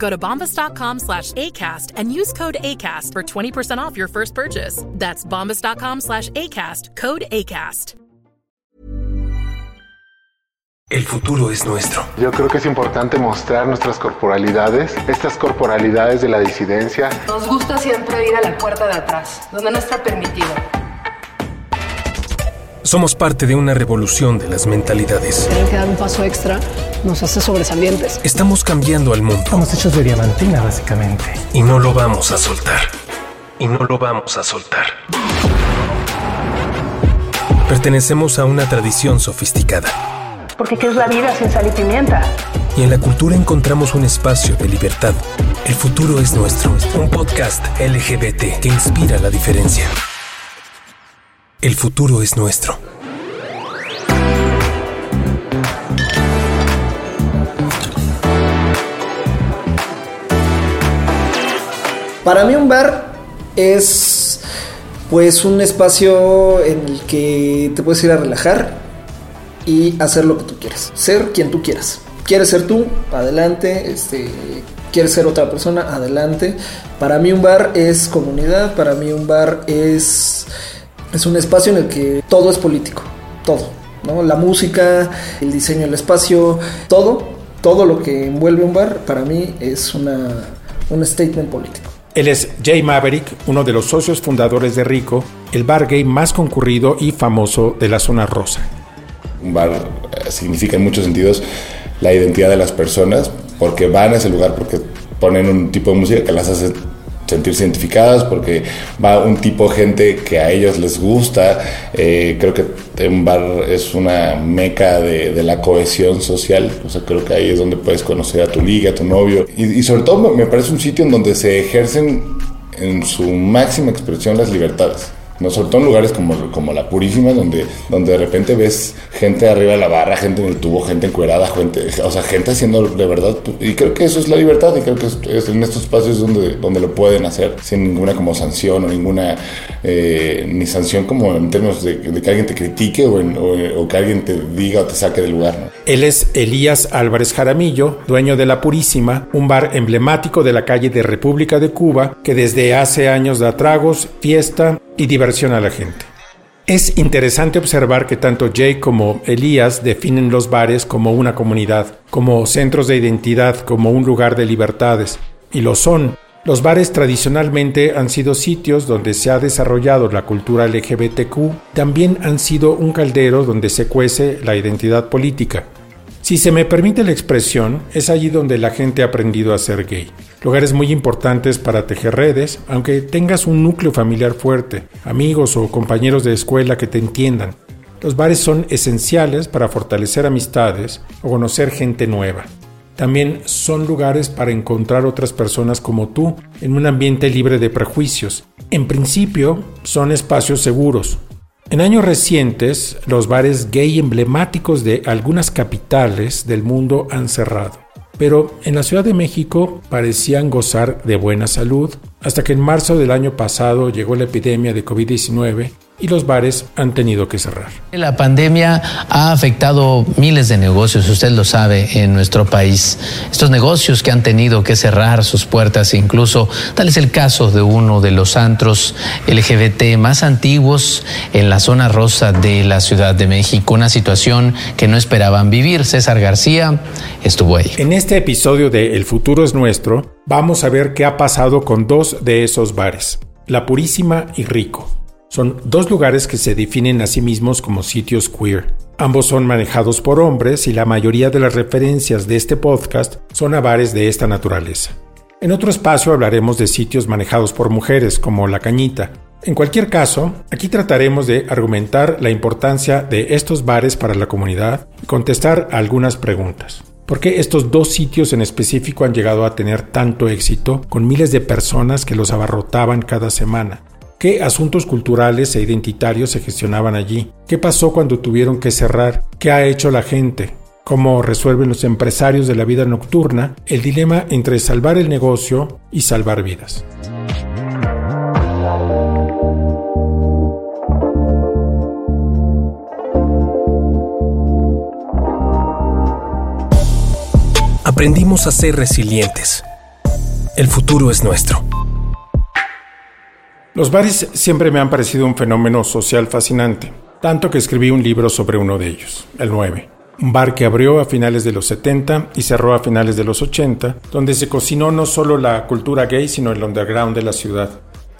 Go to bombas.com slash ACAST and use code ACAST for 20% off your first purchase. That's bombas.com slash ACAST, code ACAST. El futuro es nuestro. Yo creo que es importante mostrar nuestras corporalidades, estas corporalidades de la disidencia. Nos gusta siempre ir a la puerta de atrás, donde no está permitido. Somos parte de una revolución de las mentalidades. Tener que dar un paso extra nos hace sobresalientes. Estamos cambiando al mundo. Estamos hechos de diamantina, básicamente. Y no lo vamos a soltar. Y no lo vamos a soltar. Pertenecemos a una tradición sofisticada. Porque ¿qué es la vida sin sal y pimienta? Y en la cultura encontramos un espacio de libertad. El futuro es nuestro. Un podcast LGBT que inspira la diferencia. El futuro es nuestro. Para mí un bar es pues un espacio en el que te puedes ir a relajar y hacer lo que tú quieras, ser quien tú quieras. Quieres ser tú, adelante, este quieres ser otra persona, adelante. Para mí un bar es comunidad, para mí un bar es es un espacio en el que todo es político, todo, ¿no? La música, el diseño del espacio, todo, todo lo que envuelve un bar para mí es una, un statement político. Él es Jay Maverick, uno de los socios fundadores de Rico, el bar gay más concurrido y famoso de la zona rosa. Un bar eh, significa en muchos sentidos la identidad de las personas, porque van a ese lugar porque ponen un tipo de música que las hace sentirse identificadas porque va un tipo de gente que a ellos les gusta. Eh, creo que un bar es una meca de, de, la cohesión social. O sea, creo que ahí es donde puedes conocer a tu liga, a tu novio. Y, y sobre todo me parece un sitio en donde se ejercen en su máxima expresión las libertades. No, sobre todo en lugares como, como La Purísima, donde, donde de repente ves gente arriba de la barra, gente en el tubo, gente encuerada, gente, o sea, gente haciendo de verdad. Y creo que eso es la libertad y creo que es, en estos espacios donde, donde lo pueden hacer sin ninguna como sanción o ninguna, eh, ni sanción como en términos de, que alguien te critique o, en, o, que alguien te diga o te saque del lugar. Él es Elías Álvarez Jaramillo, dueño de La Purísima, un bar emblemático de la calle de República de Cuba que desde hace años da tragos, fiesta y diversión a la gente. Es interesante observar que tanto Jay como Elías definen los bares como una comunidad, como centros de identidad, como un lugar de libertades. Y lo son. Los bares tradicionalmente han sido sitios donde se ha desarrollado la cultura LGBTQ, también han sido un caldero donde se cuece la identidad política. Si se me permite la expresión, es allí donde la gente ha aprendido a ser gay. Lugares muy importantes para tejer redes, aunque tengas un núcleo familiar fuerte, amigos o compañeros de escuela que te entiendan. Los bares son esenciales para fortalecer amistades o conocer gente nueva. También son lugares para encontrar otras personas como tú en un ambiente libre de prejuicios. En principio, son espacios seguros, en años recientes, los bares gay emblemáticos de algunas capitales del mundo han cerrado, pero en la Ciudad de México parecían gozar de buena salud, hasta que en marzo del año pasado llegó la epidemia de COVID-19 y los bares han tenido que cerrar. La pandemia ha afectado miles de negocios, usted lo sabe, en nuestro país. Estos negocios que han tenido que cerrar sus puertas, incluso tal es el caso de uno de los antros LGBT más antiguos en la zona rosa de la Ciudad de México, una situación que no esperaban vivir. César García estuvo ahí. En este episodio de El futuro es nuestro, vamos a ver qué ha pasado con dos de esos bares, La Purísima y Rico. Son dos lugares que se definen a sí mismos como sitios queer. Ambos son manejados por hombres y la mayoría de las referencias de este podcast son a bares de esta naturaleza. En otro espacio hablaremos de sitios manejados por mujeres como La Cañita. En cualquier caso, aquí trataremos de argumentar la importancia de estos bares para la comunidad y contestar algunas preguntas. ¿Por qué estos dos sitios en específico han llegado a tener tanto éxito con miles de personas que los abarrotaban cada semana? ¿Qué asuntos culturales e identitarios se gestionaban allí? ¿Qué pasó cuando tuvieron que cerrar? ¿Qué ha hecho la gente? ¿Cómo resuelven los empresarios de la vida nocturna el dilema entre salvar el negocio y salvar vidas? Aprendimos a ser resilientes. El futuro es nuestro. Los bares siempre me han parecido un fenómeno social fascinante, tanto que escribí un libro sobre uno de ellos, el 9. Un bar que abrió a finales de los 70 y cerró a finales de los 80, donde se cocinó no solo la cultura gay, sino el underground de la ciudad.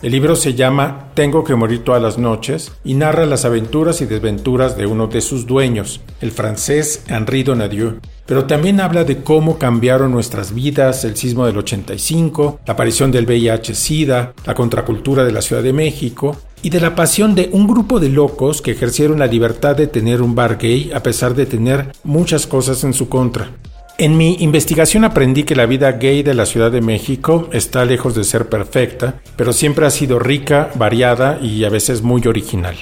El libro se llama Tengo que morir todas las noches y narra las aventuras y desventuras de uno de sus dueños, el francés Henri Donadieu, pero también habla de cómo cambiaron nuestras vidas el sismo del 85, la aparición del VIH-Sida, la contracultura de la Ciudad de México y de la pasión de un grupo de locos que ejercieron la libertad de tener un bar gay a pesar de tener muchas cosas en su contra. En mi investigación aprendí que la vida gay de la Ciudad de México está lejos de ser perfecta, pero siempre ha sido rica, variada y a veces muy original.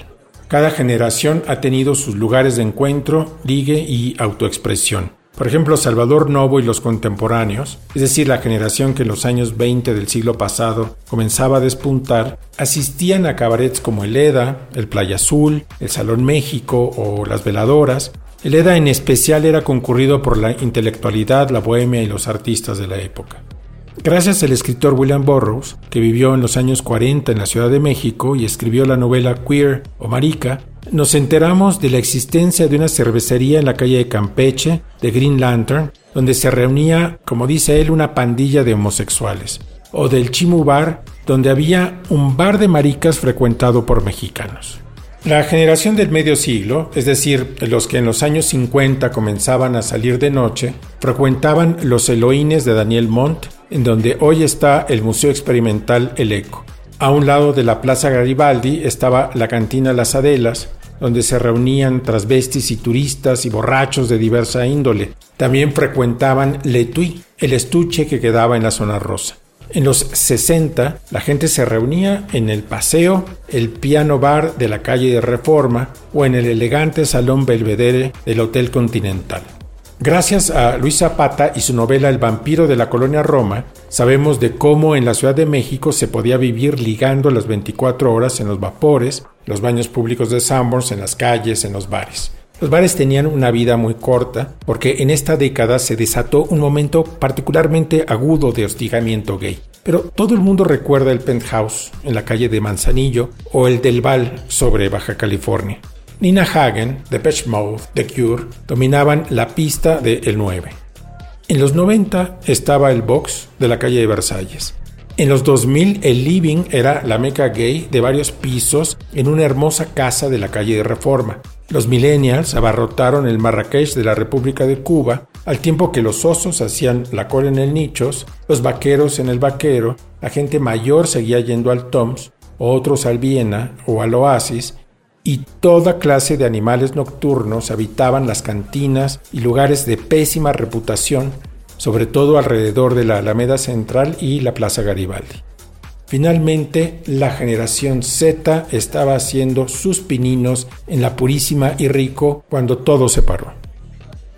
Cada generación ha tenido sus lugares de encuentro, ligue y autoexpresión. Por ejemplo, Salvador Novo y los contemporáneos, es decir, la generación que en los años 20 del siglo pasado comenzaba a despuntar, asistían a cabarets como el EDA, el Playa Azul, el Salón México o las Veladoras, el EDA en especial era concurrido por la intelectualidad, la bohemia y los artistas de la época. Gracias al escritor William Burroughs, que vivió en los años 40 en la Ciudad de México y escribió la novela Queer o Marica, nos enteramos de la existencia de una cervecería en la calle de Campeche, de Green Lantern, donde se reunía, como dice él, una pandilla de homosexuales, o del Chimu Bar, donde había un bar de maricas frecuentado por mexicanos. La generación del medio siglo, es decir, los que en los años 50 comenzaban a salir de noche, frecuentaban los Eloínes de Daniel Montt, en donde hoy está el Museo Experimental El Eco. A un lado de la Plaza Garibaldi estaba la cantina Las Adelas, donde se reunían transvestis y turistas y borrachos de diversa índole. También frecuentaban Letui, el estuche que quedaba en la zona rosa. En los 60, la gente se reunía en el paseo, el piano bar de la calle de Reforma o en el elegante salón Belvedere del Hotel Continental. Gracias a Luis Zapata y su novela El vampiro de la colonia Roma, sabemos de cómo en la Ciudad de México se podía vivir ligando las 24 horas en los vapores, los baños públicos de Sanborns, en las calles, en los bares. Los bares tenían una vida muy corta porque en esta década se desató un momento particularmente agudo de hostigamiento gay. Pero todo el mundo recuerda el penthouse en la calle de Manzanillo o el del Val sobre Baja California. Nina Hagen, Depeche Mode, The Cure dominaban la pista de El 9. En los 90 estaba el Box de la calle de Versalles. En los 2000 el Living era la meca gay de varios pisos en una hermosa casa de la calle de Reforma. Los millennials abarrotaron el Marrakech de la República de Cuba, al tiempo que los osos hacían la cola en el nichos, los vaqueros en el vaquero, la gente mayor seguía yendo al Toms, otros al Viena o al Oasis, y toda clase de animales nocturnos habitaban las cantinas y lugares de pésima reputación, sobre todo alrededor de la Alameda Central y la Plaza Garibaldi. Finalmente, la generación Z estaba haciendo sus pininos en la Purísima y Rico cuando todo se paró.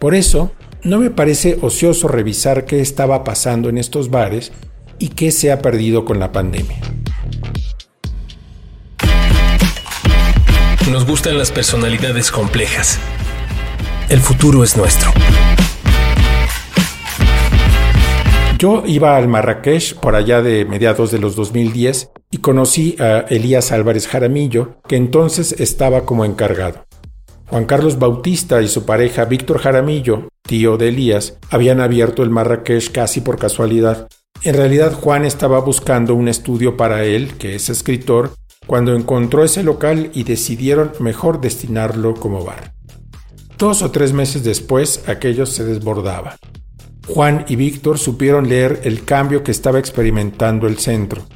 Por eso, no me parece ocioso revisar qué estaba pasando en estos bares y qué se ha perdido con la pandemia. Nos gustan las personalidades complejas. El futuro es nuestro. Yo iba al Marrakech por allá de mediados de los 2010 y conocí a Elías Álvarez Jaramillo, que entonces estaba como encargado. Juan Carlos Bautista y su pareja Víctor Jaramillo, tío de Elías, habían abierto el Marrakech casi por casualidad. En realidad Juan estaba buscando un estudio para él, que es escritor, cuando encontró ese local y decidieron mejor destinarlo como bar. Dos o tres meses después aquello se desbordaba. Juan y Víctor supieron leer el cambio que estaba experimentando el centro.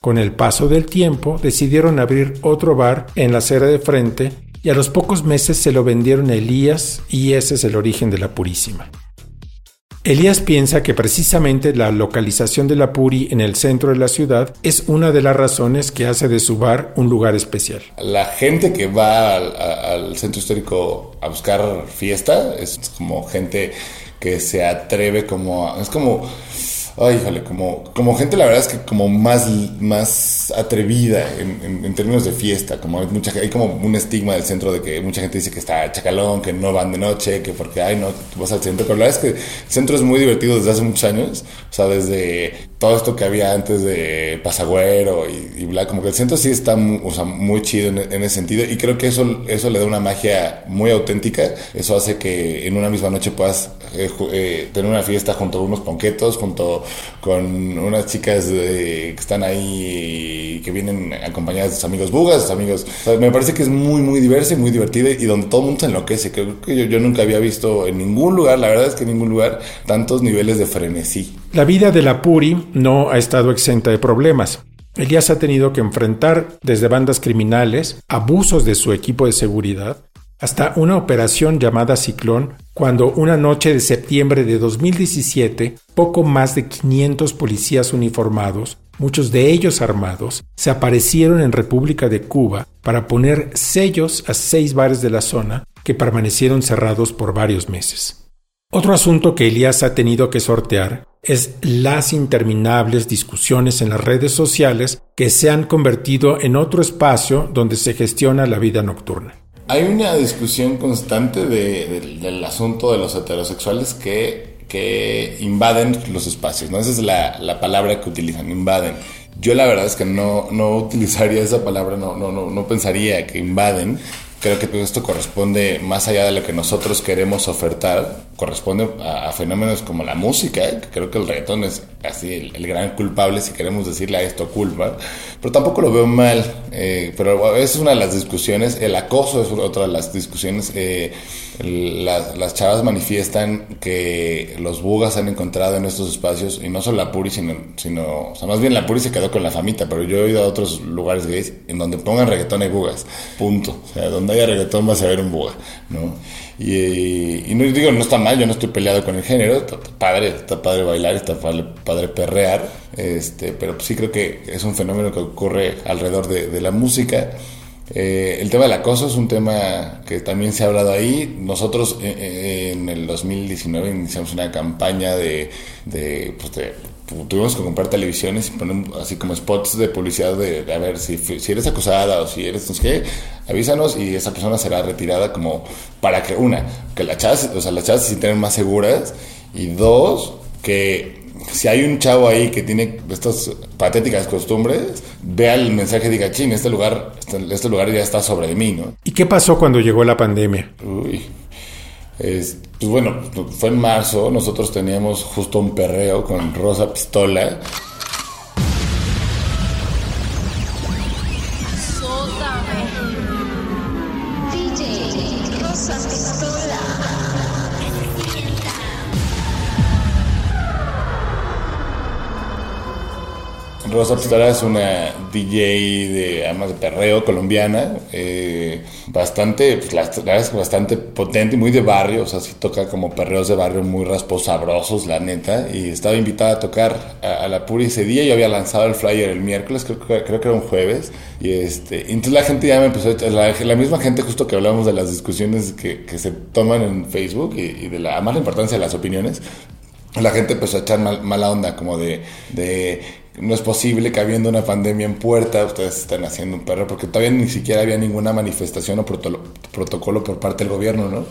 Con el paso del tiempo decidieron abrir otro bar en la acera de frente y a los pocos meses se lo vendieron a Elías y ese es el origen de la Purísima. Elías piensa que precisamente la localización de la Puri en el centro de la ciudad es una de las razones que hace de su bar un lugar especial. La gente que va al, centro histórico a buscar fiesta es como gente que se atreve como... es como Ay, híjole, como, como gente, la verdad es que como más, más atrevida en, en, términos de fiesta, como hay, mucha, hay como un estigma del centro de que mucha gente dice que está chacalón, que no van de noche, que porque, ay, no, vas al centro, pero la verdad es que el centro es muy divertido desde hace muchos años, o sea, desde todo esto que había antes de Pasagüero y, bla, como que el centro sí está muy, o sea, muy chido en, ese sentido y creo que eso, eso le da una magia muy auténtica, eso hace que en una misma noche puedas eh, eh, tener una fiesta junto a unos ponquetos, junto con unas chicas que están ahí que vienen acompañadas de sus amigos bugas, sus amigos. me parece que es muy, muy diversa y muy divertida y donde todo el mundo se enloquece. Creo que yo, yo nunca había visto en ningún lugar, la verdad es que en ningún lugar, tantos niveles de frenesí. La vida de la Puri no ha estado exenta de problemas. Elías ha tenido que enfrentar desde bandas criminales, abusos de su equipo de seguridad, hasta una operación llamada Ciclón, cuando una noche de septiembre de 2017, poco más de 500 policías uniformados, muchos de ellos armados, se aparecieron en República de Cuba para poner sellos a seis bares de la zona que permanecieron cerrados por varios meses. Otro asunto que Elías ha tenido que sortear es las interminables discusiones en las redes sociales que se han convertido en otro espacio donde se gestiona la vida nocturna. Hay una discusión constante de, de, del asunto de los heterosexuales que, que invaden los espacios, ¿no? Esa es la, la, palabra que utilizan, invaden. Yo la verdad es que no, no utilizaría esa palabra, no, no, no, no pensaría que invaden. Creo que todo esto corresponde, más allá de lo que nosotros queremos ofertar, corresponde a, fenómenos como la música, que creo que el reggaetón es así el, gran culpable, si queremos decirle a esto culpa, pero tampoco lo veo mal, eh, pero es una de las discusiones, el acoso es otra de las discusiones, eh, la, las chavas manifiestan que los bugas han encontrado en estos espacios, y no solo la Puri, sino, sino, o sea, más bien la Puri se quedó con la famita, pero yo he ido a otros lugares gays en donde pongan reggaetón y bugas, punto, o sea, donde haya reggaetón vas a ver un buga, ¿no? Y, no digo, no está mal, yo no estoy peleado con el género, está, padre, está padre bailar, está padre, perrear, este, pero sí creo que es un fenómeno que ocurre alrededor de, la música. Eh, el tema del acoso es un tema que también se ha hablado ahí. Nosotros eh, eh, en el 2019 iniciamos una campaña de, de, pues de tuvimos que comprar televisiones y poner así como spots de publicidad de, de a ver si, si, eres acosada o si eres no sé qué, avísanos y esa persona será retirada como para que una, que las chavas, o sea, las chavas se sientan más seguras y dos, que si hay un chavo ahí que tiene estas patéticas costumbres, vea el mensaje y diga, chin, este lugar, este, este lugar ya está sobre mí, ¿no? ¿Y qué pasó cuando llegó la pandemia? Uy. Es, pues bueno, fue en marzo, nosotros teníamos justo un perreo con Rosa Pistola. Rosa Pistola es una DJ de además de perreo colombiana, eh, bastante, pues, la, bastante potente y muy de barrio, o sea, sí toca como perreos de barrio muy rasposos, sabrosos, la neta, y estaba invitada a tocar a, la Puri ese día, yo había lanzado el flyer el miércoles, creo, que era un jueves, y este, entonces la gente ya me empezó, la, la misma gente justo que hablamos de las discusiones que, que se toman en Facebook y, de la, más importancia de las opiniones, la gente empezó a echar mal, mala onda, como de no es posible que habiendo una pandemia en puerta ustedes estén haciendo un perro, porque todavía ni siquiera había ninguna manifestación o protocolo por parte del gobierno, ¿no?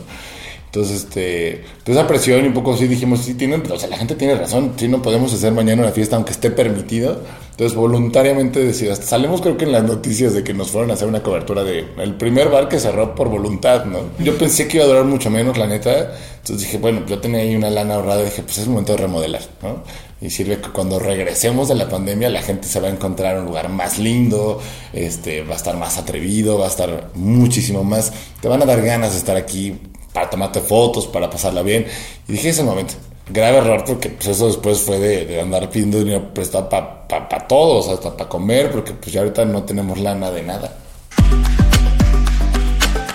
Entonces, este, entonces esa presión y un poco así dijimos, sí, tienen, o sea, la gente tiene razón, sí, no podemos hacer mañana una fiesta aunque esté permitido. Entonces, voluntariamente decidimos, salimos creo que en las noticias de que nos fueron a hacer una cobertura de el primer bar que cerró por voluntad, ¿no? Yo pensé que iba a durar mucho menos, la neta. Entonces dije, bueno, yo tenía ahí una lana ahorrada y dije, pues es momento de remodelar, ¿no? Y sirve que cuando regresemos de la pandemia la gente se va a encontrar un lugar más lindo, este, va a estar más atrevido, va a estar muchísimo más, te van a dar ganas de estar aquí para tomarte fotos, para pasarla bien. Y dije ese momento, grave error porque pues eso después fue de, andar pidiendo dinero prestado para pa, todos, hasta para comer, porque pues ya ahorita no tenemos lana de nada.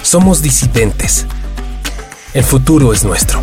Somos disidentes. El futuro es nuestro.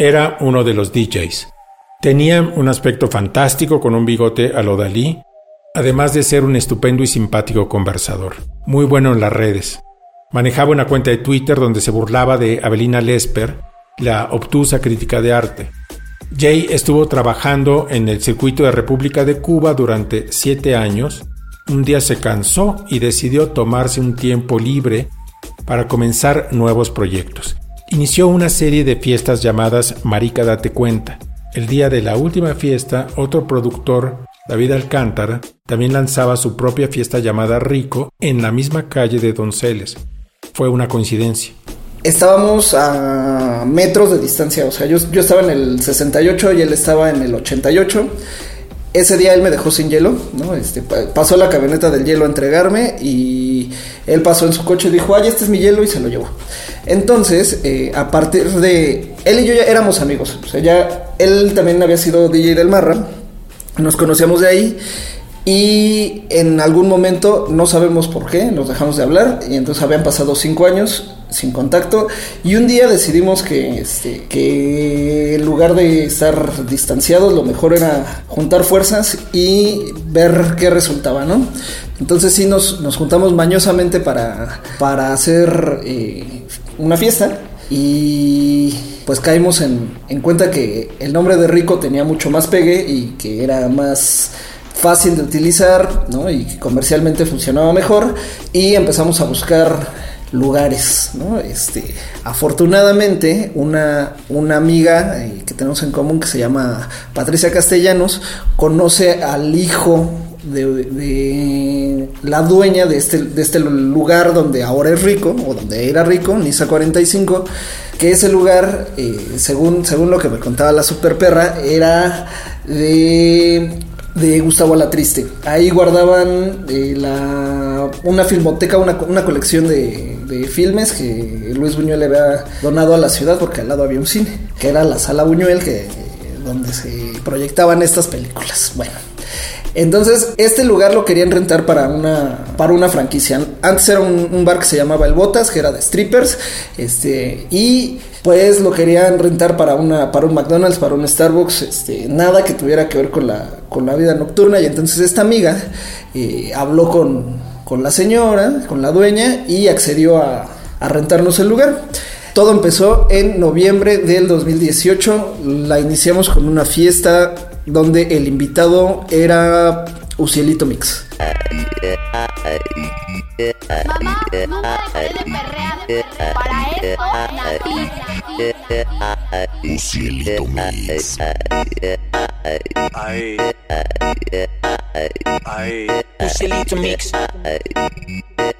Era uno de los DJs. Tenía un aspecto fantástico con un bigote a lo Dalí, además de ser un estupendo y simpático conversador. Muy bueno en las redes. Manejaba una cuenta de Twitter donde se burlaba de Abelina Lesper, la obtusa crítica de arte. Jay estuvo trabajando en el circuito de República de Cuba durante siete años. Un día se cansó y decidió tomarse un tiempo libre para comenzar nuevos proyectos inició una serie de fiestas llamadas Marica Date Cuenta. El día de la última fiesta, otro productor, David Alcántara, también lanzaba su propia fiesta llamada Rico en la misma calle de Donceles. Fue una coincidencia. Estábamos a metros de distancia, o sea, yo, estaba en el 68 y él estaba en el 88 ese día él me dejó sin hielo, ¿no? Este, pasó la camioneta del hielo a entregarme y él pasó en su coche y dijo, ay, este es mi hielo y se lo llevó. Entonces, eh, a partir de... Él y yo ya éramos amigos, o sea, ya él también había sido DJ del Marra, nos conocíamos de ahí y en algún momento, no sabemos por qué, nos dejamos de hablar y entonces habían pasado cinco años sin contacto y un día decidimos que, este, que en lugar de estar distanciados lo mejor era juntar fuerzas y ver qué resultaba, ¿no? Entonces sí nos, nos juntamos mañosamente para, para hacer eh, una fiesta y pues caímos en, en cuenta que el nombre de Rico tenía mucho más pegue y que era más fácil de utilizar ¿no? y comercialmente funcionaba mejor y empezamos a buscar lugares, ¿no? Este, afortunadamente, una, una amiga eh, que tenemos en común que se llama Patricia Castellanos conoce al hijo de, la dueña de este, de este lugar donde ahora es rico, o donde era rico, Nisa 45, que ese lugar, eh, según, según lo que me contaba la super perra, era de de Gustavo Alatriste. Ahí guardaban eh, la, una filmoteca, una, una colección de, de, filmes que Luis Buñuel había donado a la ciudad porque al lado había un cine, que era la sala Buñuel, que, donde se proyectaban estas películas. Bueno, Entonces, este lugar lo querían rentar para una, para una franquicia. Antes era un, bar que se llamaba El Botas, que era de strippers, este, y pues lo querían rentar para una, para un McDonald's, para un Starbucks, este, nada que tuviera que ver con la, con la vida nocturna. Y entonces esta amiga eh, habló con, con la señora, con la dueña, y accedió a, rentarnos el lugar. Todo empezó en noviembre del 2018. La iniciamos con una fiesta donde el invitado era Ucielito Mix. Mamá, nunca dejaré de perrear. Para eso Ucielito Mix. Ay. Ay. Ucielito Mix.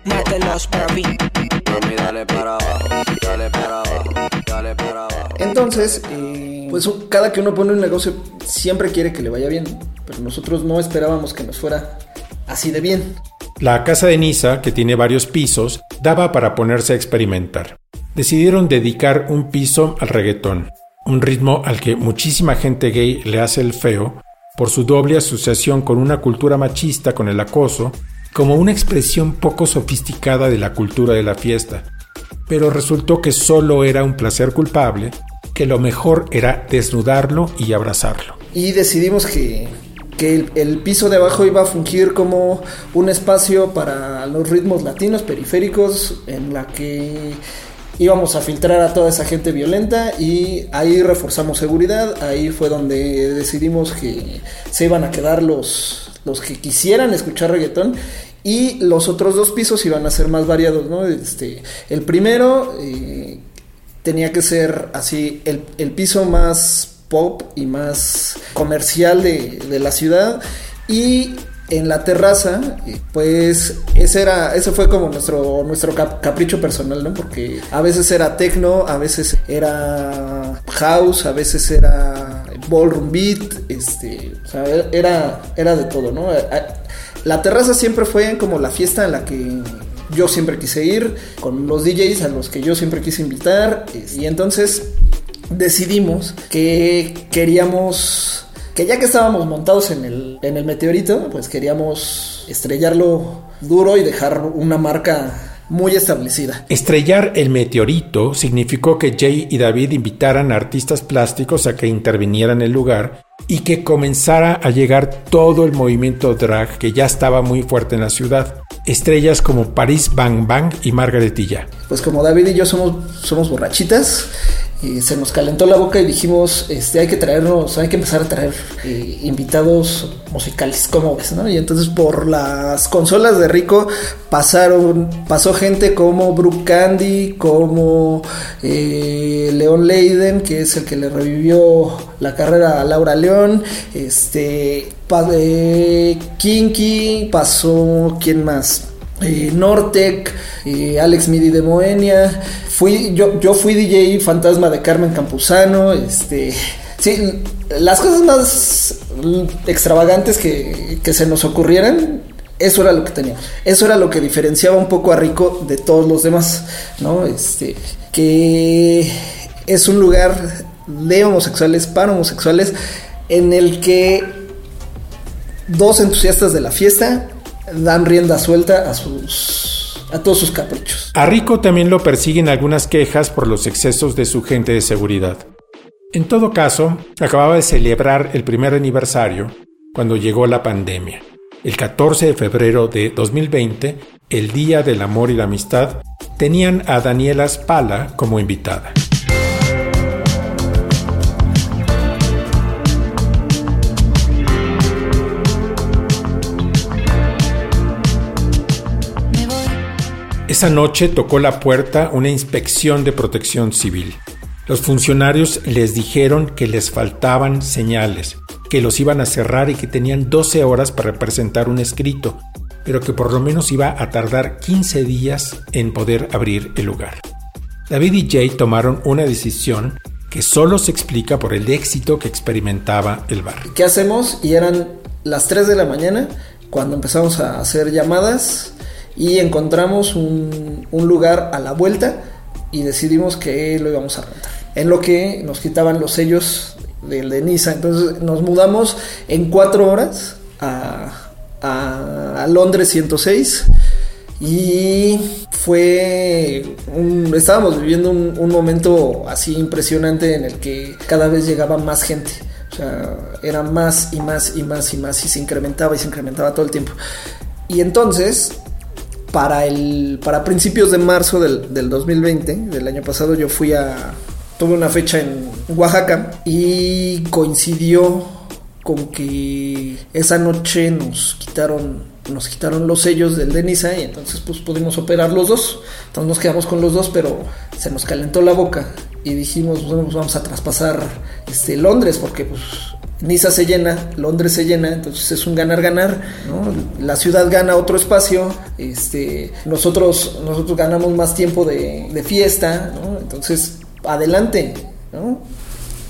Mátelos para mí. Mami, dale para abajo, dale para abajo, dale para abajo. Entonces, eh, pues cada que uno pone un negocio siempre quiere que le vaya bien, pero nosotros no esperábamos que nos fuera así de bien. La casa de Nisa, que tiene varios pisos, daba para ponerse a experimentar. Decidieron dedicar un piso al reggaetón, un ritmo al que muchísima gente gay le hace el feo por su doble asociación con una cultura machista con el acoso, como una expresión poco sofisticada de la cultura de la fiesta. Pero resultó que solo era un placer culpable que lo mejor era desnudarlo y abrazarlo. Y decidimos que, el, piso de abajo iba a fungir como un espacio para los ritmos latinos periféricos en la que íbamos a filtrar a toda esa gente violenta y ahí reforzamos seguridad, ahí fue donde decidimos que se iban a quedar los, los que quisieran escuchar reggaetón y los otros dos pisos iban a ser más variados, ¿no? Este, el primero eh, tenía que ser así el, piso más pop y más comercial de, la ciudad y en la terraza, eh, pues ese era, ese fue como nuestro, nuestro capricho personal, ¿no? Porque a veces era techno, a veces era house, a veces era ballroom beat, este, sea, era, era de todo, ¿no? La terraza siempre fue como la fiesta en la que yo siempre quise ir, con los DJs a los que yo siempre quise invitar, y entonces decidimos que queríamos, que ya que estábamos montados en el, en el meteorito, pues queríamos estrellarlo duro y dejar una marca muy establecida. Estrellar el meteorito significó que Jay y David invitaran a artistas plásticos a que intervinieran en el lugar y que comenzara a llegar todo el movimiento drag que ya estaba muy fuerte en la ciudad. Estrellas como Paris Bang Bang y Margaretilla. Pues como David y yo somos, somos borrachitas, se nos calentó la boca y dijimos, este, hay que traernos, hay que empezar a traer eh, invitados musicales, ¿cómo ves? No? Y entonces por las consolas de Rico pasaron, pasó gente como Brooke Candy, como eh, León Leiden, que es el que le revivió la carrera a Laura León, este, eh, Kinky, pasó, ¿quién más? Eh, Nortec, Alex Midi de Moenia, fui, yo, yo fui DJ fantasma de Carmen Campuzano, este, sí, las cosas más extravagantes que, que se nos ocurrieran, eso era lo que tenía, eso era lo que diferenciaba un poco a Rico de todos los demás, ¿no? Este, que es un lugar de homosexuales para homosexuales en el que dos entusiastas de la fiesta dan rienda suelta a sus a todos sus caprichos. A Rico también lo persiguen algunas quejas por los excesos de su gente de seguridad. En todo caso, acababa de celebrar el primer aniversario cuando llegó la pandemia. El 14 de febrero de 2020, el Día del Amor y la Amistad, tenían a Daniela Spala como invitada. Esa noche tocó la puerta una inspección de protección civil. Los funcionarios les dijeron que les faltaban señales, que los iban a cerrar y que tenían 12 horas para presentar un escrito, pero que por lo menos iba a tardar 15 días en poder abrir el lugar. David y Jay tomaron una decisión que solo se explica por el éxito que experimentaba el bar. ¿Qué hacemos? Y eran las 3 de la mañana cuando empezamos a hacer llamadas y encontramos un, lugar a la vuelta y decidimos que lo íbamos a rentar. En lo que nos quitaban los sellos del de Niza. Entonces nos mudamos en cuatro horas a, a, a Londres 106 y fue un, estábamos viviendo un, un, momento así impresionante en el que cada vez llegaba más gente. O sea, era más y más y más y más y se incrementaba y se incrementaba todo el tiempo. Y entonces, para, el, para principios de marzo del, del 2020, del año pasado, yo fui a... Tuve una fecha en Oaxaca y coincidió con que esa noche nos quitaron nos quitaron los sellos del Denisa y entonces pues pudimos operar los dos. Entonces nos quedamos con los dos, pero se nos calentó la boca y dijimos, pues vamos a traspasar este Londres porque pues Niza se llena, Londres se llena, entonces es un ganar-ganar. La ciudad gana otro espacio, este, nosotros, nosotros ganamos más tiempo de, fiesta. Entonces, adelante, ¿no?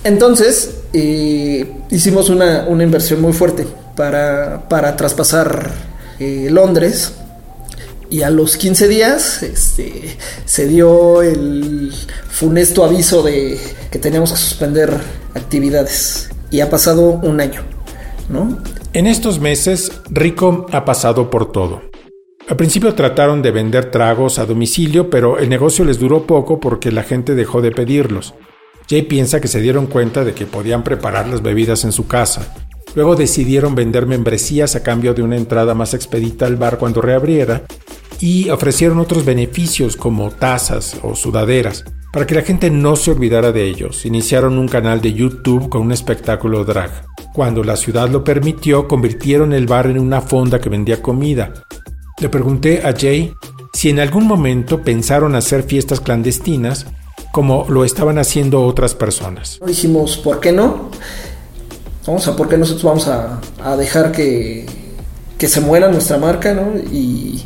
Entonces, eh, hicimos una, una, inversión muy fuerte para, para traspasar eh, Londres. Y a los 15 días este, se dio el funesto aviso de que teníamos que suspender actividades. Y ha pasado un año, ¿no? En estos meses, Rico ha pasado por todo. Al principio trataron de vender tragos a domicilio, pero el negocio les duró poco porque la gente dejó de pedirlos. Jay piensa que se dieron cuenta de que podían preparar las bebidas en su casa. Luego decidieron vender membresías a cambio de una entrada más expedita al bar cuando reabriera y ofrecieron otros beneficios como tazas o sudaderas. Para que la gente no se olvidara de ellos, iniciaron un canal de YouTube con un espectáculo drag. Cuando la ciudad lo permitió, convirtieron el bar en una fonda que vendía comida. Le pregunté a Jay si en algún momento pensaron hacer fiestas clandestinas como lo estaban haciendo otras personas. Dijimos, ¿por qué no? Vamos a, ¿por qué nosotros vamos a, a dejar que, que, se muera nuestra marca, ¿no? Y,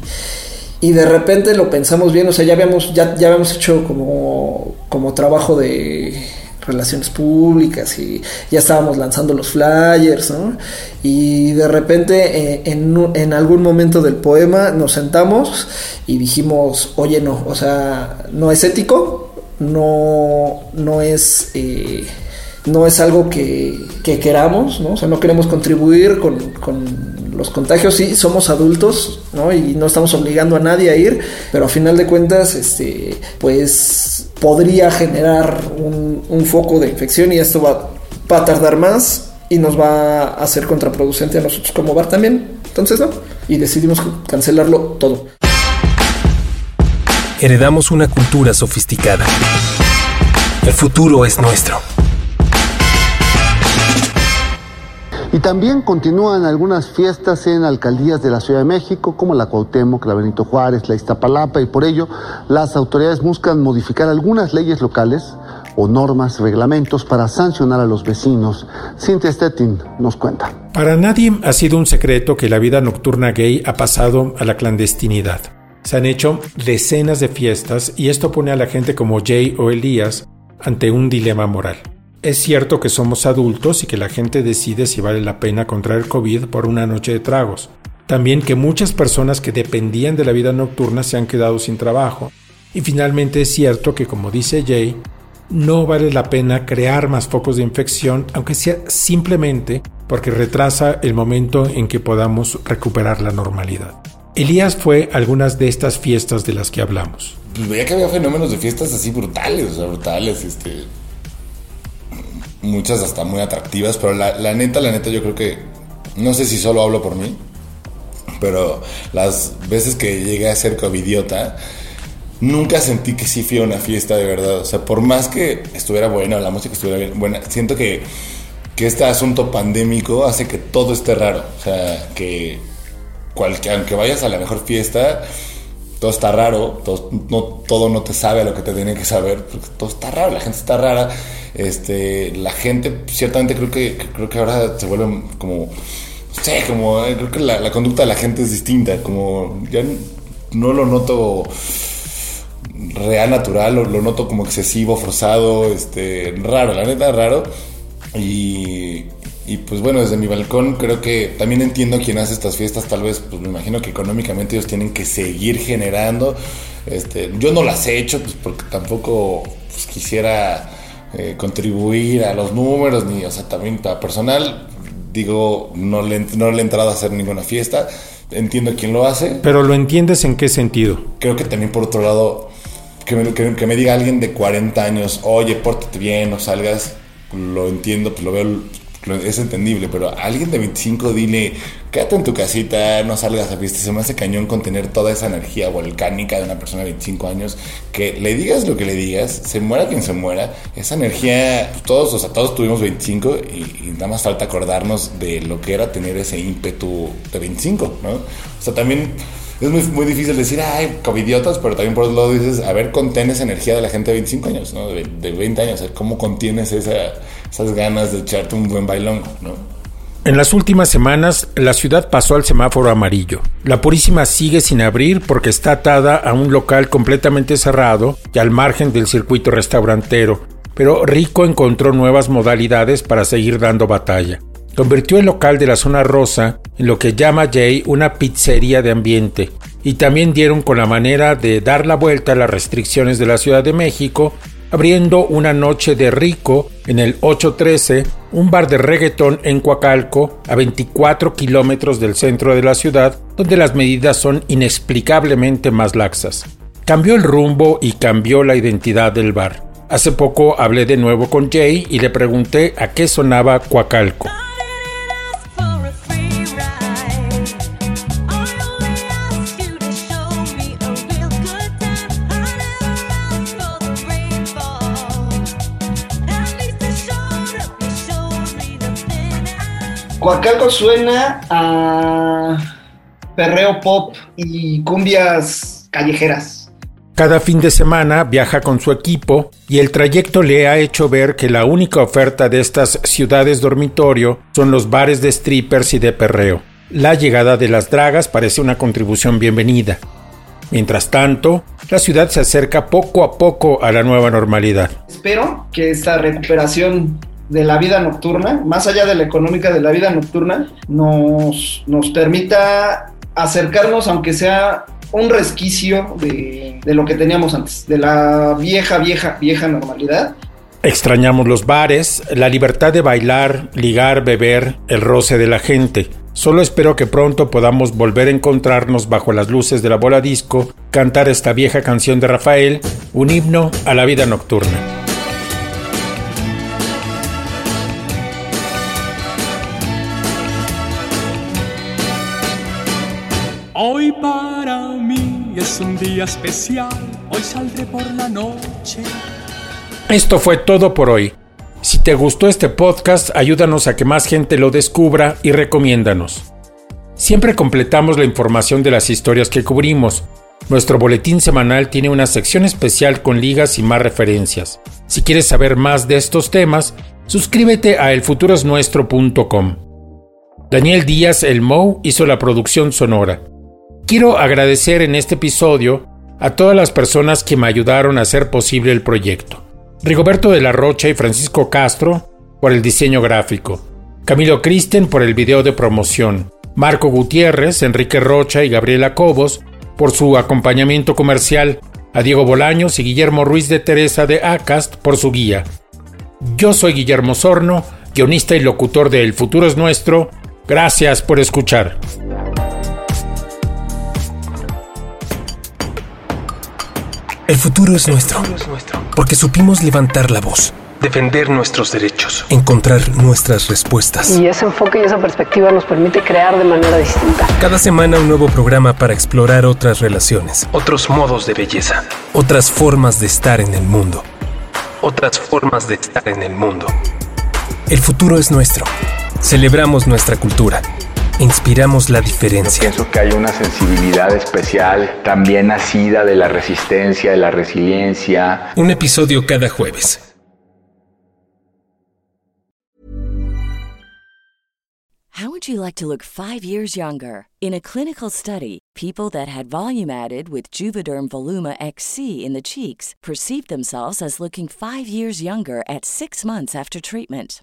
y, de repente lo pensamos bien, o sea, ya habíamos, ya, ya habíamos hecho como, como trabajo de relaciones públicas y ya estábamos lanzando los flyers, ¿no? Y de repente eh, en, en, algún momento del poema nos sentamos y dijimos, oye, no, o sea, no es ético, no, no es... Eh, no es algo que, que, queramos, ¿no? O sea, no queremos contribuir con, con, los contagios, sí, somos adultos, ¿no? Y no estamos obligando a nadie a ir, pero a final de cuentas, este, pues podría generar un, foco de infección y esto va, va, a tardar más y nos va a hacer contraproducente a nosotros como bar también. Entonces, ¿no? Y decidimos cancelarlo todo. Heredamos una cultura sofisticada. El futuro es nuestro. Y también continúan algunas fiestas en alcaldías de la Ciudad de México, como la Cuauhtémoc, la Benito Juárez, la Iztapalapa, y por ello las autoridades buscan modificar algunas leyes locales o normas, reglamentos para sancionar a los vecinos. Cintia Stettin nos cuenta. Para nadie ha sido un secreto que la vida nocturna gay ha pasado a la clandestinidad. Se han hecho decenas de fiestas y esto pone a la gente como Jay o Elías ante un dilema moral. Es cierto que somos adultos y que la gente decide si vale la pena contraer COVID por una noche de tragos. También que muchas personas que dependían de la vida nocturna se han quedado sin trabajo. Y finalmente es cierto que, como dice Jay, no vale la pena crear más focos de infección, aunque sea simplemente porque retrasa el momento en que podamos recuperar la normalidad. Elías fue algunas de estas fiestas de las que hablamos. Pues veía que había fenómenos de fiestas así brutales, brutales, este muchas hasta muy atractivas, pero la, neta, la neta, yo creo que, no sé si solo hablo por mí, pero las veces que llegué a ser covidiota, nunca sentí que sí fui a una fiesta de verdad. O sea, por más que estuviera buena, la música estuviera bien, buena, siento que, que este asunto pandémico hace que todo esté raro. O sea, que cualquier, aunque vayas a la mejor fiesta, todo está raro, todo no, todo no te sabe a lo que te tiene que saber, porque todo está raro, la gente está rara este, la gente, ciertamente creo que, creo que ahora se vuelve como, no sé, como, eh, creo que la, conducta de la gente es distinta, como ya no lo noto real, natural, lo, lo noto como excesivo, forzado, este, raro, la neta, raro. Y, y pues bueno, desde mi balcón creo que también entiendo quién hace estas fiestas, tal vez, pues me imagino que económicamente ellos tienen que seguir generando. Este, yo no las he hecho, pues porque tampoco pues, quisiera eh, contribuir a los números, ni, o sea, también para personal, digo, no le, no le he entrado a hacer ninguna fiesta. Entiendo quién lo hace. Pero lo entiendes en qué sentido? Creo que también por otro lado, que me, que, que me diga alguien de 40 años, oye, pórtate bien, no salgas, lo entiendo, pues lo veo es entendible, pero a alguien de 25 dile, quédate en tu casita, no salgas a fiesta. Se me hace cañón contener toda esa energía volcánica de una persona de 25 años, que le digas lo que le digas, se muera quien se muera, esa energía, todos, o sea, todos tuvimos 25 y, nada más falta acordarnos de lo que era tener ese ímpetu de 25, ¿no? O sea, también es muy, muy difícil decir, ay, covidiotas, pero también por otro lado dices, a ver, contén esa energía de la gente de 25 años, ¿no? De, de 20 años, ¿cómo contienes esa esas ganas de echarte un buen bailón, ¿no? En las últimas semanas, la ciudad pasó al semáforo amarillo. La Purísima sigue sin abrir porque está atada a un local completamente cerrado y al margen del circuito restaurantero, pero Rico encontró nuevas modalidades para seguir dando batalla. Convirtió el local de la zona rosa en lo que llama Jay una pizzería de ambiente, y también dieron con la manera de dar la vuelta a las restricciones de la Ciudad de México abriendo una noche de rico en el 813, un bar de reggaetón en Coacalco, a 24 kilómetros del centro de la ciudad, donde las medidas son inexplicablemente más laxas. Cambió el rumbo y cambió la identidad del bar. Hace poco hablé de nuevo con Jay y le pregunté a qué sonaba Coacalco. Coacalco suena a perreo pop y cumbias callejeras. Cada fin de semana viaja con su equipo y el trayecto le ha hecho ver que la única oferta de estas ciudades dormitorio son los bares de strippers y de perreo. La llegada de las dragas parece una contribución bienvenida. Mientras tanto, la ciudad se acerca poco a poco a la nueva normalidad. Espero que esta recuperación de la vida nocturna, más allá de la económica de la vida nocturna, nos, nos permita acercarnos, aunque sea un resquicio de, de, lo que teníamos antes, de la vieja, vieja, vieja normalidad. Extrañamos los bares, la libertad de bailar, ligar, beber, el roce de la gente. Solo espero que pronto podamos volver a encontrarnos bajo las luces de la bola disco, cantar esta vieja canción de Rafael, un himno a la vida nocturna. Es un día especial, hoy saldré por la noche. Esto fue todo por hoy. Si te gustó este podcast, ayúdanos a que más gente lo descubra y recomiéndanos. Siempre completamos la información de las historias que cubrimos. Nuestro boletín semanal tiene una sección especial con ligas y más referencias. Si quieres saber más de estos temas, suscríbete a elfuturosnuestro.com. Daniel Díaz El Mou hizo la producción sonora. Quiero agradecer en este episodio a todas las personas que me ayudaron a hacer posible el proyecto. Rigoberto de la Rocha y Francisco Castro por el diseño gráfico, Camilo Kristen por el video de promoción, Marco Gutiérrez, Enrique Rocha y Gabriela Cobos por su acompañamiento comercial, a Diego Bolaños y Guillermo Ruiz de Teresa de Acast por su guía. Yo soy Guillermo Sorno, guionista y locutor de El futuro es nuestro. Gracias por escuchar. El futuro es nuestro. Porque supimos levantar la voz, defender nuestros derechos, encontrar nuestras respuestas. Y ese enfoque y esa perspectiva nos permite crear de manera distinta. Cada semana un nuevo programa para explorar otras relaciones, otros modos de belleza, otras formas de estar en el mundo. Otras formas de estar en el mundo. El futuro es nuestro. Celebramos nuestra cultura inspiramos la diferencia. pienso que hay una sensibilidad especial también nacida de la resistencia, de la resiliencia. Un episodio cada jueves. How would you like to look 5 years younger? In a clinical study, people that had volume added with Juvederm Voluma XC in the cheeks perceived themselves as looking 5 years younger at 6 months after treatment.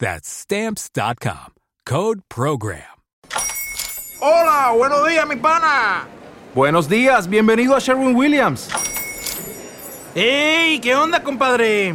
That's Stamps.com. Code Program. Hola, buenos días, mi pana. Buenos días, bienvenido a Sherwin Williams. ¡Ey! ¿Qué onda, compadre?